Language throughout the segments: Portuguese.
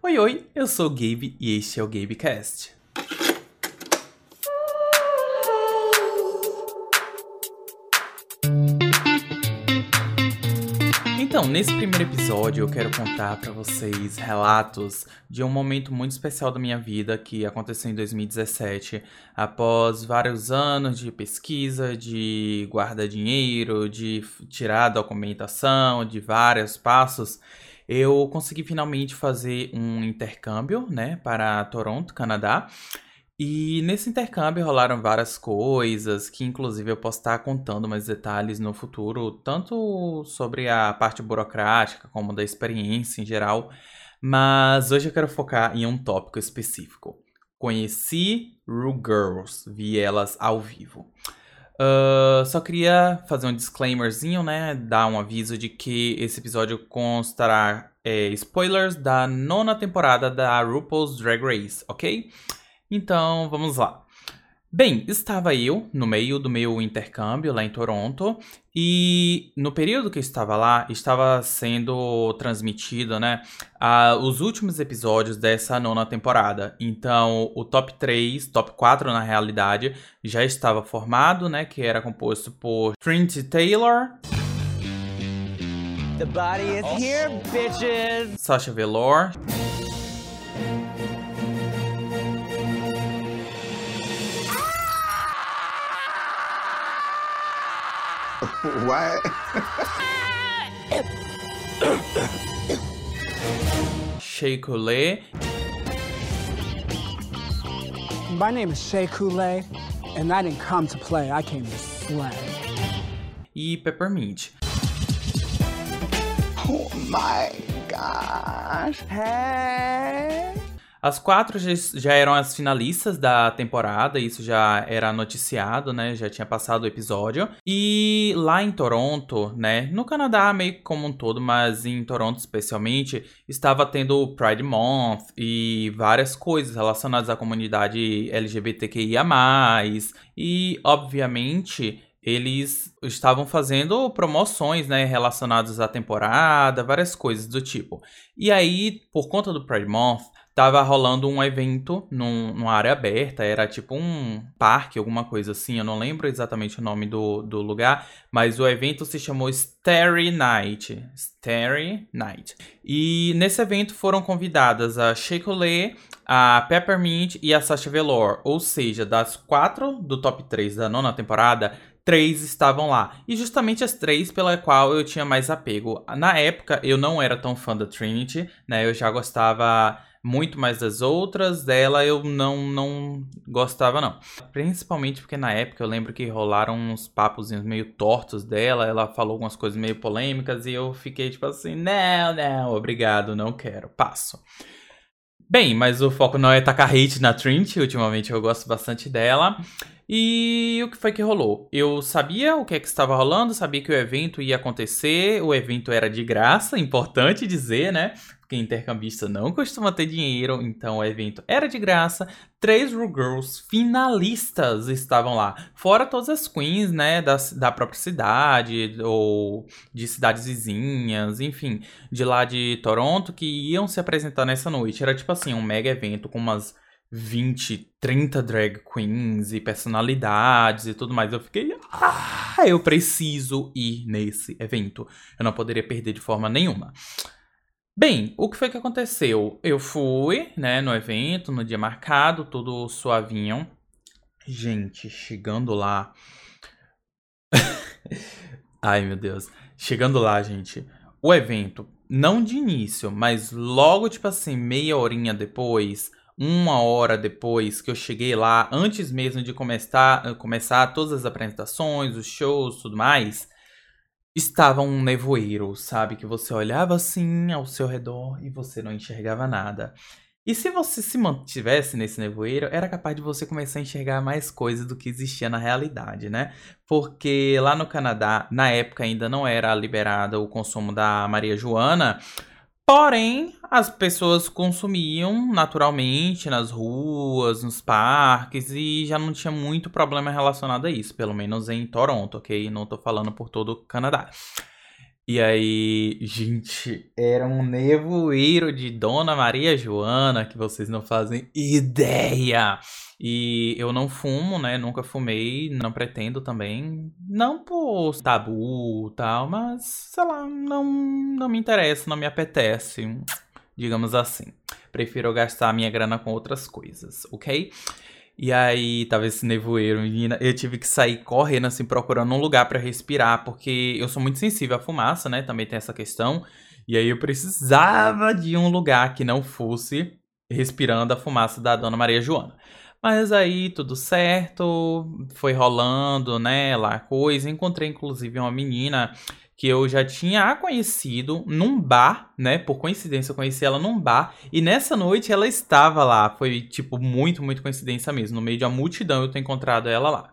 Oi, oi, eu sou o Gabe e este é o GabeCast. Então, nesse primeiro episódio eu quero contar para vocês relatos de um momento muito especial da minha vida que aconteceu em 2017, após vários anos de pesquisa, de guardar dinheiro, de tirar documentação, de vários passos eu consegui finalmente fazer um intercâmbio, né, para Toronto, Canadá. E nesse intercâmbio rolaram várias coisas, que inclusive eu posso estar contando mais detalhes no futuro, tanto sobre a parte burocrática como da experiência em geral. Mas hoje eu quero focar em um tópico específico. Conheci Ru Girls, vi elas ao vivo. Uh, só queria fazer um disclaimerzinho, né? Dar um aviso de que esse episódio constará é, spoilers da nona temporada da RuPaul's Drag Race, ok? Então, vamos lá. Bem, estava eu no meio do meu intercâmbio lá em Toronto e no período que eu estava lá, estava sendo transmitido, né, os últimos episódios dessa nona temporada. Então, o top 3, top 4 na realidade, já estava formado, né, que era composto por Trinity Taylor, The body is here, bitches! Sasha Velour, What? Shea Coulee My name is Shay Coulee, and I didn't come to play, I came to slay. e Peppermint. Oh my gosh. Hey! As quatro já, eram as finalistas da temporada, isso já era noticiado, né? Já tinha passado o episódio. E lá em Toronto, né? No Canadá, meio como um todo, mas em Toronto especialmente, estava tendo o Pride Month e várias coisas relacionadas à comunidade LGBTQIA. E, obviamente, eles estavam fazendo promoções, né, relacionadas à temporada, várias coisas do tipo. E aí, por conta do Pride Month, tava rolando um evento num, numa área aberta, era tipo um parque, alguma coisa assim, eu não lembro exatamente o nome do, do lugar, mas o evento se chamou Starry Night. Starry Night. E nesse evento foram convidadas a Shea Coulee, a Peppermint e a Sasha Velour, ou seja, das quatro do top 3 da nona temporada, três estavam lá. E justamente as três pela qual eu tinha mais apego. Na época, eu não era tão fã da Trinity, né? Eu já gostava muito mais das outras, dela eu não não gostava não. Principalmente porque na época eu lembro que rolaram uns papos meio tortos dela, ela falou algumas coisas meio polêmicas e eu fiquei tipo assim, não, não, obrigado, não quero, passo. Bem, mas o foco não é tacar hate na Trinity, ultimamente eu gosto bastante dela. E o que foi que rolou? Eu sabia o que, é que estava rolando, sabia que o evento ia acontecer, o evento era de graça, importante dizer, né? Porque intercambista não costuma ter dinheiro, então o evento era de graça. Três Girls finalistas estavam lá, fora todas as queens, né, da, da própria cidade ou de cidades vizinhas, enfim, de lá de Toronto que iam se apresentar nessa noite. Era tipo assim, um mega evento com umas 20, 30 drag queens e personalidades e tudo mais. Eu fiquei, ah, eu preciso ir nesse evento. Eu não poderia perder de forma nenhuma. Bem, o que foi que aconteceu? Eu fui, né, no evento, no dia marcado, tudo suavinho. Gente, chegando lá. Ai, meu Deus. Chegando lá, gente. O evento, não de início, mas logo, tipo assim, meia horinha depois, uma hora depois que eu cheguei lá, antes mesmo de começar, começar todas as apresentações, os shows, tudo mais, estava um nevoeiro, sabe? Que você olhava assim ao seu redor e você não enxergava nada. E se você se mantivesse nesse nevoeiro, era capaz de você começar a enxergar mais coisas do que existia na realidade, né? Porque lá no Canadá, na época ainda não era liberado o consumo da Maria Joana, Porém, as pessoas consumiam naturalmente nas ruas, nos parques e já não tinha muito problema relacionado a isso, pelo menos em Toronto, ok? Não tô falando por todo o Canadá. E aí, gente, era um nevoeiro de Dona Maria Joana que vocês não fazem ideia. E eu não fumo, né? Nunca fumei, não pretendo também. Não por tabu tal, mas sei lá, não, não me interessa, não me apetece, digamos assim. Prefiro gastar minha grana com outras coisas, ok? E aí, tava esse nevoeiro, menina. Eu tive que sair correndo, assim, procurando um lugar para respirar, porque eu sou muito sensível à fumaça, né? Também tem essa questão. E aí eu precisava de um lugar que não fosse respirando a fumaça da Dona Maria Joana. Mas aí tudo certo, foi rolando, né, lá coisa. Encontrei inclusive uma menina que eu já tinha conhecido num bar, né? Por coincidência, eu conheci ela num bar. E nessa noite ela estava lá. Foi, tipo, muito, muito coincidência mesmo. No meio de uma multidão eu ter encontrado ela lá.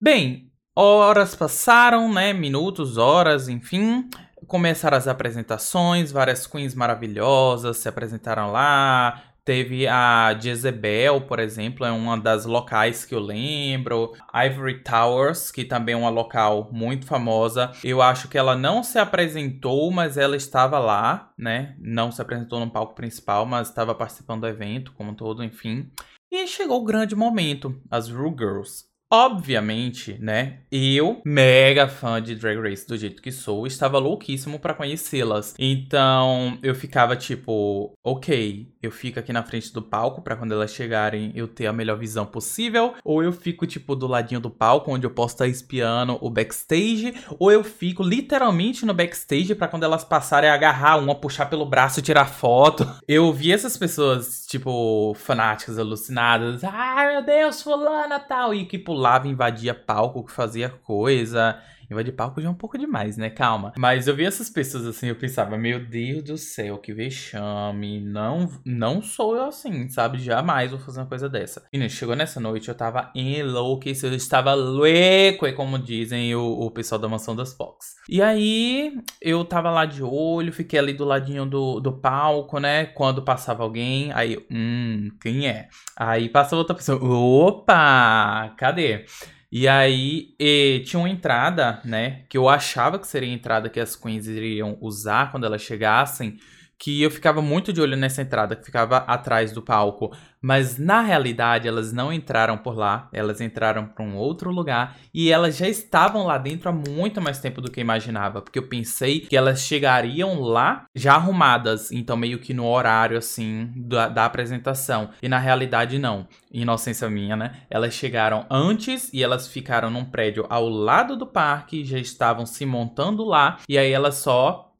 Bem, horas passaram, né? Minutos, horas, enfim. Começaram as apresentações, várias queens maravilhosas se apresentaram lá. Teve a Jezebel, por exemplo, é uma das locais que eu lembro. Ivory Towers, que também é uma local muito famosa. Eu acho que ela não se apresentou, mas ela estava lá, né? Não se apresentou no palco principal, mas estava participando do evento como um todo, enfim. E chegou o grande momento, as Rue Girls. Obviamente, né? Eu, mega fã de Drag Race do jeito que sou, estava louquíssimo para conhecê-las. Então, eu ficava tipo, ok, eu fico aqui na frente do palco para quando elas chegarem eu ter a melhor visão possível, ou eu fico tipo do ladinho do palco onde eu posso estar espiando o backstage, ou eu fico literalmente no backstage para quando elas passarem agarrar uma, puxar pelo braço tirar foto. Eu vi essas pessoas tipo fanáticas, alucinadas, ai meu Deus, fulana tal, e que pulava, invadia palco, fazia coisa. Invadir palco já é um pouco demais, né? Calma. Mas eu vi essas pessoas assim, eu pensava, meu Deus do céu, que vexame. Não, não sou eu assim, sabe? Jamais vou fazer uma coisa dessa. E chegou nessa noite, eu tava enlouquecido, eu estava louco, é como dizem o, o pessoal da mansão das Fox. E aí, eu tava lá de olho, fiquei ali do ladinho do, do palco, né? Quando passava alguém, aí, hum, quem é? Aí passa outra pessoa, opa, cadê? E aí e, tinha uma entrada, né? Que eu achava que seria a entrada que as queens iriam usar quando elas chegassem que eu ficava muito de olho nessa entrada, que ficava atrás do palco. Mas na realidade elas não entraram por lá, elas entraram para um outro lugar e elas já estavam lá dentro há muito mais tempo do que eu imaginava, porque eu pensei que elas chegariam lá já arrumadas, então meio que no horário assim da, da apresentação. E na realidade não, inocência minha, né? Elas chegaram antes e elas ficaram num prédio ao lado do parque, já estavam se montando lá e aí elas só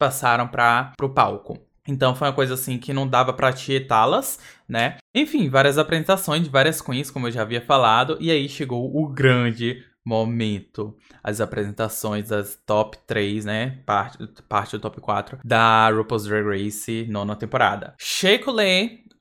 passaram para o palco. Então foi uma coisa assim que não dava para tietá-las, né? Enfim, várias apresentações de várias queens, como eu já havia falado, e aí chegou o grande momento. As apresentações das top 3, né? Parte, parte do top 4 da RuPaul's Drag Race nona temporada. Shea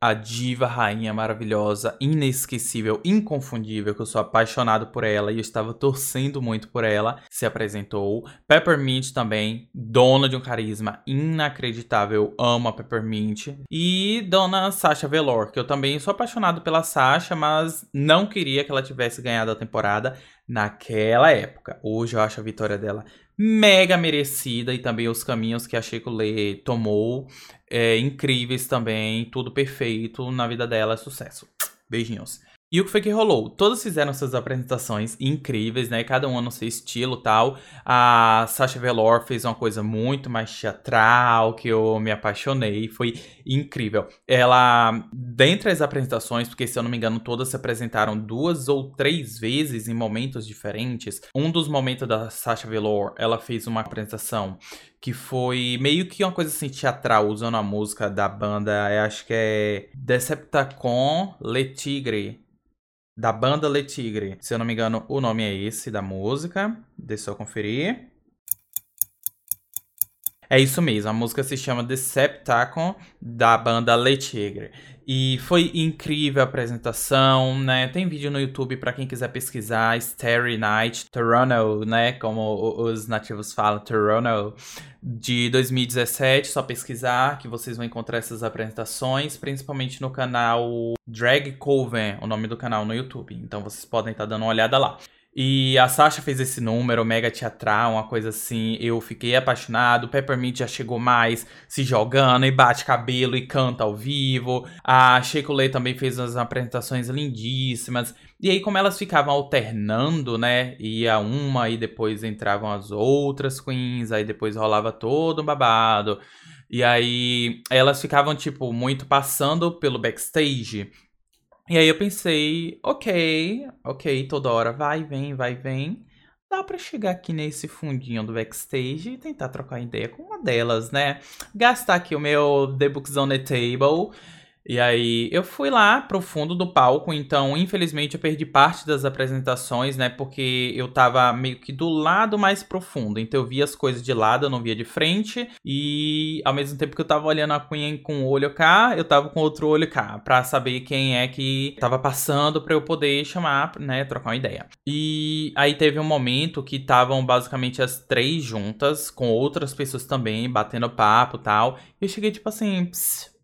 a diva, rainha maravilhosa, inesquecível, inconfundível, que eu sou apaixonado por ela e eu estava torcendo muito por ela, se apresentou. Peppermint também, dona de um carisma inacreditável, amo a Peppermint. E dona Sasha Velour, que eu também sou apaixonado pela Sasha, mas não queria que ela tivesse ganhado a temporada naquela época. Hoje eu acho a vitória dela mega merecida e também os caminhos que a Chico Lê tomou é, incríveis também, tudo perfeito na vida dela, sucesso. Beijinhos. E o que foi que rolou? Todos fizeram suas apresentações incríveis, né? Cada um no seu estilo tal. A Sasha Velour fez uma coisa muito mais teatral, que eu me apaixonei. Foi incrível. Ela, dentre as apresentações, porque se eu não me engano, todas se apresentaram duas ou três vezes em momentos diferentes. Um dos momentos da Sasha Velour, ela fez uma apresentação que foi meio que uma coisa assim teatral, usando a música da banda, acho que é Decepticon Le Tigre da banda Le Tigre. Se eu não me engano, o nome é esse da música. Deixa eu conferir. É isso mesmo, a música se chama Decepticon, da banda Le Tigre. E foi incrível a apresentação, né? Tem vídeo no YouTube para quem quiser pesquisar, Starry Night Toronto, né? Como os nativos falam, Toronto, de 2017. Só pesquisar que vocês vão encontrar essas apresentações, principalmente no canal Drag Coven, o nome do canal no YouTube. Então vocês podem estar tá dando uma olhada lá. E a Sasha fez esse número, mega teatral, uma coisa assim. Eu fiquei apaixonado. Peppermint já chegou mais se jogando e bate cabelo e canta ao vivo. A Sheiko Lay também fez umas apresentações lindíssimas. E aí, como elas ficavam alternando, né? Ia uma e depois entravam as outras queens, aí depois rolava todo um babado. E aí elas ficavam, tipo, muito passando pelo backstage. E aí eu pensei, ok, ok, toda hora vai, vem, vai, vem. Dá pra chegar aqui nesse fundinho do backstage e tentar trocar ideia com uma delas, né? Gastar aqui o meu The Books on the Table e aí eu fui lá pro fundo do palco, então infelizmente eu perdi parte das apresentações, né? Porque eu tava meio que do lado mais profundo. Então eu via as coisas de lado, eu não via de frente. E ao mesmo tempo que eu tava olhando a Queen com o olho cá, eu tava com outro olho cá, pra saber quem é que tava passando pra eu poder chamar, né? Trocar uma ideia. E aí teve um momento que estavam basicamente as três juntas, com outras pessoas também, batendo papo e tal. E eu cheguei tipo assim.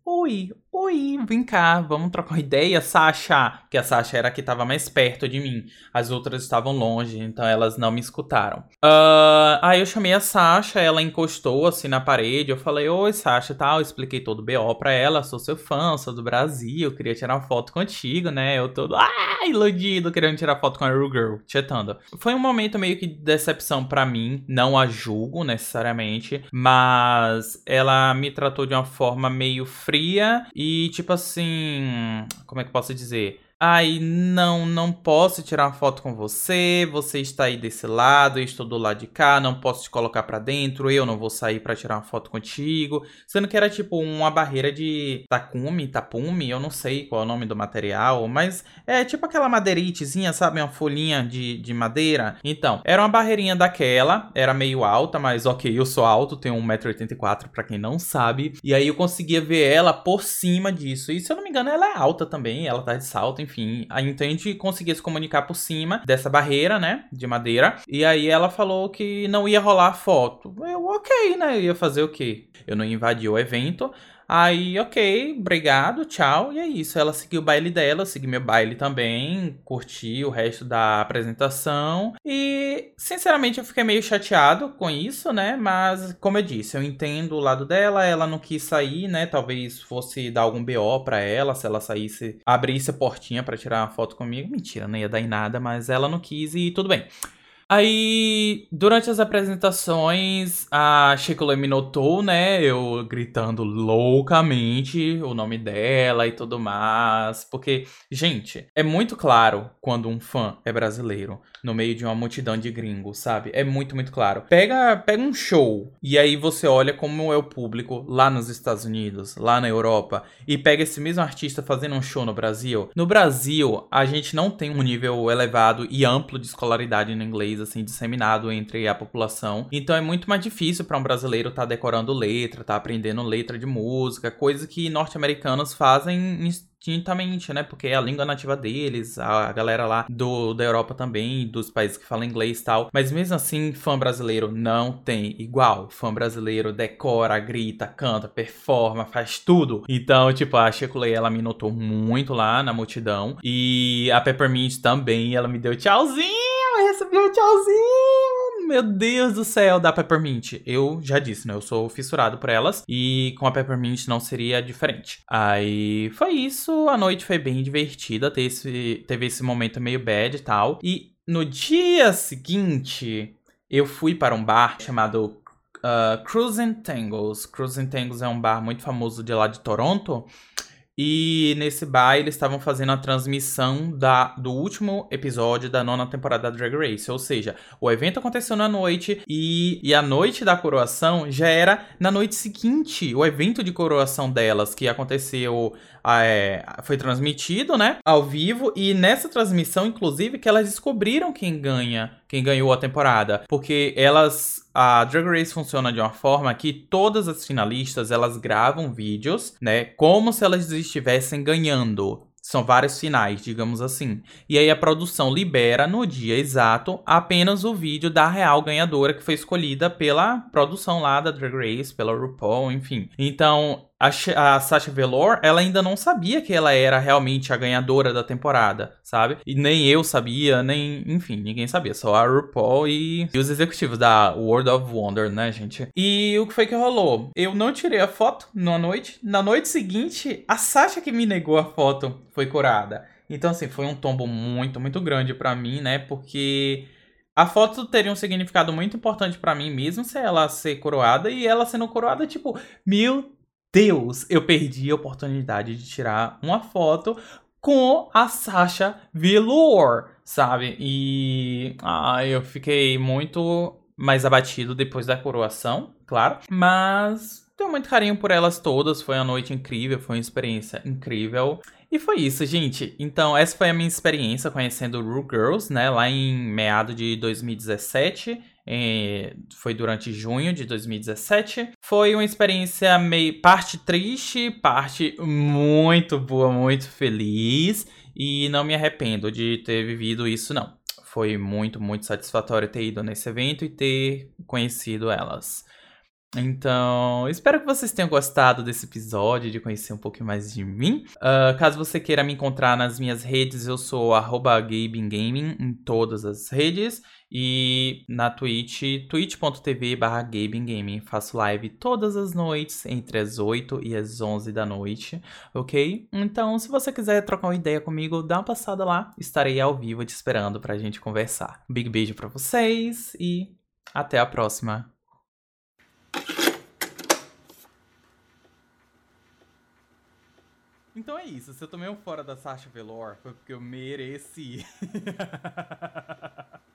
Oi, oi, vem cá, vamos trocar ideia, Sasha? Que a Sasha era a que estava mais perto de mim. As outras estavam longe, então elas não me escutaram. Uh, aí eu chamei a Sasha, ela encostou assim na parede. Eu falei, oi, Sasha tal. expliquei todo o BO pra ela. Sou seu fã, sou do Brasil, queria tirar uma foto contigo, né? Eu todo, ah, iludido, querendo tirar foto com a Real Girl, chatando. Foi um momento meio que de decepção para mim, não a julgo necessariamente, mas ela me tratou de uma forma meio fria fria e tipo assim, como é que eu posso dizer? Ai, não, não posso tirar uma foto com você. Você está aí desse lado, eu estou do lado de cá, não posso te colocar para dentro, eu não vou sair para tirar uma foto contigo. Sendo que era tipo uma barreira de takume, tapume, eu não sei qual é o nome do material, mas é tipo aquela madeiritezinha, sabe? Uma folhinha de, de madeira. Então, era uma barreirinha daquela, era meio alta, mas ok, eu sou alto, tenho 1,84m para quem não sabe. E aí eu conseguia ver ela por cima disso. E se eu não me engano, ela é alta também, ela tá de salto, enfim. A gente conseguia se comunicar por cima dessa barreira, né? De madeira. E aí ela falou que não ia rolar foto. Eu, ok, né? Eu ia fazer o quê? Eu não invadi o evento. Aí, ok, obrigado, tchau. E é isso. Ela seguiu o baile dela, eu segui meu baile também, curti o resto da apresentação. E, sinceramente, eu fiquei meio chateado com isso, né? Mas, como eu disse, eu entendo o lado dela. Ela não quis sair, né? Talvez fosse dar algum BO pra ela, se ela saísse, abrisse a portinha para tirar uma foto comigo. Mentira, não ia dar em nada, mas ela não quis e tudo bem. Aí, durante as apresentações, a Chico me notou, né? Eu gritando loucamente o nome dela e tudo mais. Porque, gente, é muito claro quando um fã é brasileiro no meio de uma multidão de gringos, sabe? É muito, muito claro. Pega, pega um show e aí você olha como é o público lá nos Estados Unidos, lá na Europa, e pega esse mesmo artista fazendo um show no Brasil. No Brasil, a gente não tem um nível elevado e amplo de escolaridade no inglês assim disseminado entre a população. Então é muito mais difícil para um brasileiro estar tá decorando letra, tá aprendendo letra de música, coisa que norte-americanos fazem indistintamente, né? Porque é a língua nativa deles, a galera lá do, da Europa também, dos países que falam inglês e tal. Mas mesmo assim, fã brasileiro não tem igual. Fã brasileiro decora, grita, canta, performa, faz tudo. Então, tipo, a Chiculei, ela me notou muito lá na multidão. E a Peppermint também, ela me deu tchauzinho recebi um tchauzinho. Meu Deus do céu, da Peppermint. Eu já disse, né? Eu sou fissurado por elas. E com a Peppermint não seria diferente. Aí foi isso. A noite foi bem divertida. Teve esse, teve esse momento meio bad e tal. E no dia seguinte, eu fui para um bar chamado uh, Cruising Tangles. Cruising Tangles é um bar muito famoso de lá de Toronto. E nesse bar eles estavam fazendo a transmissão da, do último episódio da nona temporada da Drag Race. Ou seja, o evento aconteceu na noite e, e a noite da coroação já era na noite seguinte. O evento de coroação delas, que aconteceu é, foi transmitido, né, ao vivo e nessa transmissão, inclusive, que elas descobriram quem ganha, quem ganhou a temporada, porque elas a Drag Race funciona de uma forma que todas as finalistas elas gravam vídeos, né, como se elas estivessem ganhando. São vários finais, digamos assim. E aí a produção libera no dia exato apenas o vídeo da real ganhadora que foi escolhida pela produção lá da Drag Race, pela RuPaul, enfim. Então, a, a Sasha Velour, ela ainda não sabia que ela era realmente a ganhadora da temporada, sabe? E nem eu sabia, nem, enfim, ninguém sabia, só a RuPaul e, e os executivos da World of Wonder, né, gente? E o que foi que rolou? Eu não tirei a foto na noite. Na noite seguinte, a Sasha que me negou a foto foi curada. Então, assim, foi um tombo muito, muito grande para mim, né? Porque a foto teria um significado muito importante para mim, mesmo se ela ser coroada. E ela sendo coroada, tipo, meu Deus, eu perdi a oportunidade de tirar uma foto com a Sasha Velour, sabe? E ah, eu fiquei muito mais abatido depois da coroação, claro. Mas tenho muito carinho por elas todas. Foi uma noite incrível, foi uma experiência incrível. E foi isso, gente. Então, essa foi a minha experiência conhecendo Ru Girls, né? Lá em meado de 2017. Foi durante junho de 2017. Foi uma experiência meio parte triste, parte muito boa, muito feliz. E não me arrependo de ter vivido isso, não. Foi muito, muito satisfatório ter ido nesse evento e ter conhecido elas. Então, espero que vocês tenham gostado desse episódio, de conhecer um pouquinho mais de mim. Uh, caso você queira me encontrar nas minhas redes, eu sou GabinGaming em todas as redes. E na Twitch, twitch.tv barra. Faço live todas as noites, entre as 8 e as 11 da noite, ok? Então, se você quiser trocar uma ideia comigo, dá uma passada lá. Estarei ao vivo te esperando pra gente conversar. Um big beijo pra vocês e até a próxima. Então é isso. Se eu tomei um fora da Sasha Velour, foi porque eu mereci.